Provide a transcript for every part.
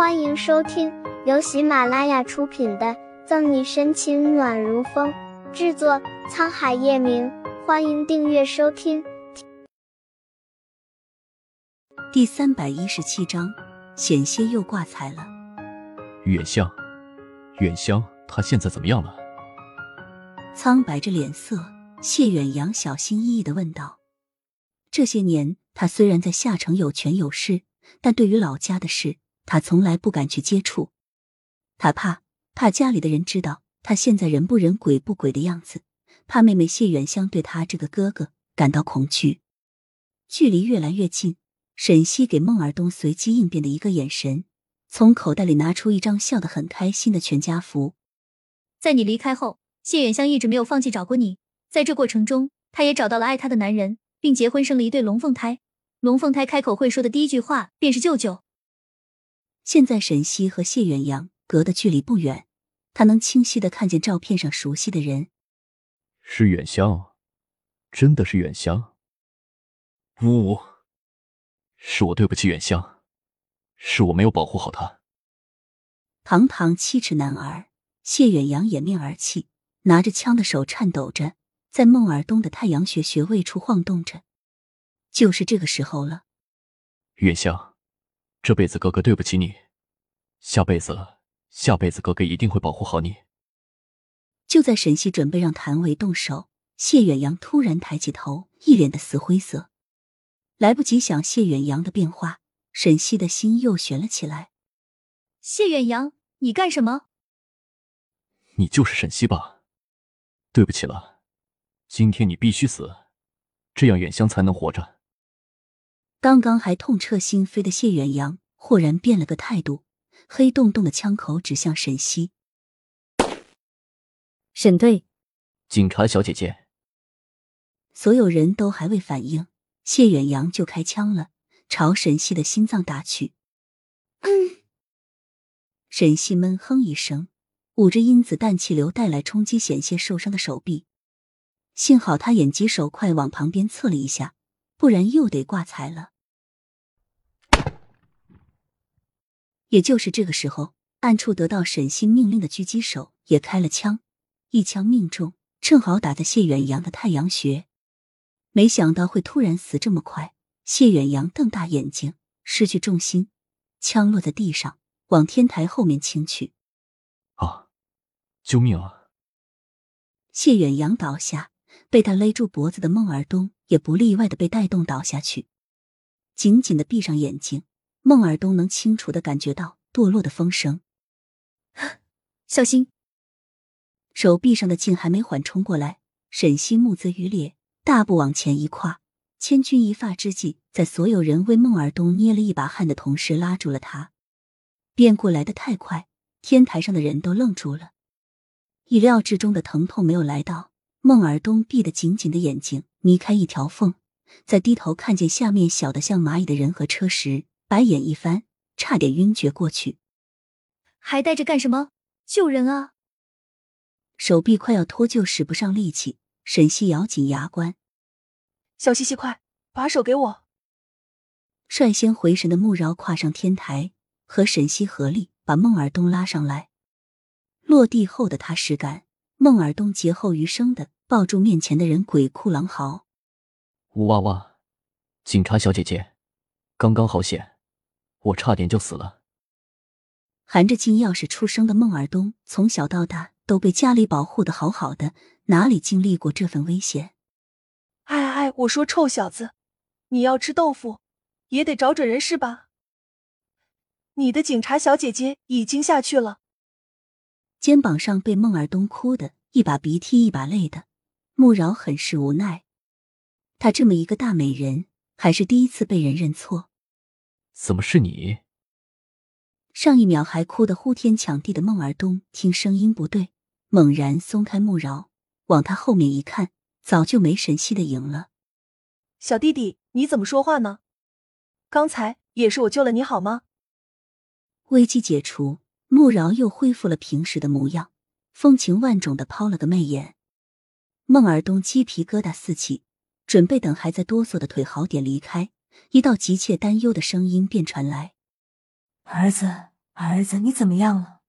欢迎收听由喜马拉雅出品的《赠你深情暖如风》，制作沧海夜明。欢迎订阅收听。第三百一十七章，险些又挂彩了。远香，远香，他现在怎么样了？苍白着脸色，谢远阳小心翼翼的问道：“这些年，他虽然在夏城有权有势，但对于老家的事。”他从来不敢去接触，他怕怕家里的人知道他现在人不人鬼不鬼的样子，怕妹妹谢远香对他这个哥哥感到恐惧。距离越来越近，沈西给孟尔东随机应变的一个眼神，从口袋里拿出一张笑得很开心的全家福。在你离开后，谢远香一直没有放弃找过你，在这过程中，她也找到了爱她的男人，并结婚生了一对龙凤胎。龙凤胎开口会说的第一句话便是舅舅。现在沈西和谢远阳隔的距离不远，他能清晰的看见照片上熟悉的人，是远香，真的是远香。呜，是我对不起远香，是我没有保护好她。堂堂七尺男儿谢远阳掩面而泣，拿着枪的手颤抖着，在孟尔东的太阳穴穴位处晃动着。就是这个时候了，远香。这辈子哥哥对不起你，下辈子，下辈子哥哥一定会保护好你。就在沈西准备让谭维动手，谢远扬突然抬起头，一脸的死灰色。来不及想谢远扬的变化，沈西的心又悬了起来。谢远扬，你干什么？你就是沈西吧？对不起了，今天你必须死，这样远香才能活着。刚刚还痛彻心扉的谢远扬，豁然变了个态度，黑洞洞的枪口指向沈西。沈队，警察小姐姐，所有人都还未反应，谢远扬就开枪了，朝沈西的心脏打去。嗯，沈西闷哼一声，捂着因子弹气流带来冲击险些受伤的手臂，幸好他眼疾手快，往旁边侧了一下。不然又得挂彩了。也就是这个时候，暗处得到沈星命令的狙击手也开了枪，一枪命中，正好打在谢远阳的太阳穴。没想到会突然死这么快，谢远阳瞪大眼睛，失去重心，枪落在地上，往天台后面倾去。啊！救命啊！谢远阳倒下，被他勒住脖子的孟尔东。也不例外的被带动倒下去，紧紧的闭上眼睛。孟尔东能清楚的感觉到堕落的风声，小心！手臂上的劲还没缓冲过来，沈西目眦欲裂，大步往前一跨，千钧一发之际，在所有人为孟尔东捏了一把汗的同时，拉住了他。变故来得太快，天台上的人都愣住了，意料之中的疼痛没有来到，孟尔东闭得紧紧的眼睛。眯开一条缝，在低头看见下面小的像蚂蚁的人和车时，白眼一翻，差点晕厥过去。还待着干什么？救人啊！手臂快要脱臼，使不上力气。沈西咬紧牙关：“小西西，快把手给我！”率先回神的穆饶跨上天台，和沈西合力把孟尔东拉上来。落地后的他实感，孟尔东劫后余生的。抱住面前的人，鬼哭狼嚎。呜哇哇！警察小姐姐，刚刚好险，我差点就死了。含着金钥匙出生的孟尔东，从小到大都被家里保护的好好的，哪里经历过这份危险？哎哎，我说臭小子，你要吃豆腐，也得找准人是吧？你的警察小姐姐已经下去了。肩膀上被孟尔东哭的一把鼻涕一把泪的。穆饶很是无奈，她这么一个大美人，还是第一次被人认错。怎么是你？上一秒还哭得呼天抢地的孟尔东，听声音不对，猛然松开穆饶，往他后面一看，早就没神气的赢了。小弟弟，你怎么说话呢？刚才也是我救了你，好吗？危机解除，穆饶又恢复了平时的模样，风情万种的抛了个媚眼。孟尔东鸡皮疙瘩四起，准备等还在哆嗦的腿好点离开，一道急切担忧的声音便传来：“儿子，儿子，你怎么样了？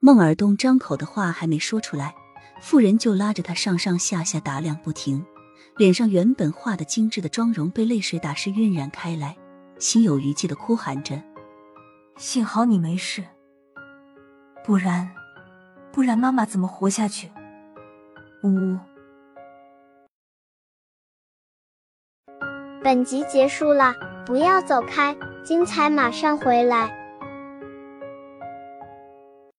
孟尔东张口的话还没说出来，妇人就拉着他上上下下打量不停，脸上原本画的精致的妆容被泪水打湿晕染开来，心有余悸的哭喊着：“幸好你没事，不然，不然妈妈怎么活下去？”呜呜。本集结束了，不要走开，精彩马上回来。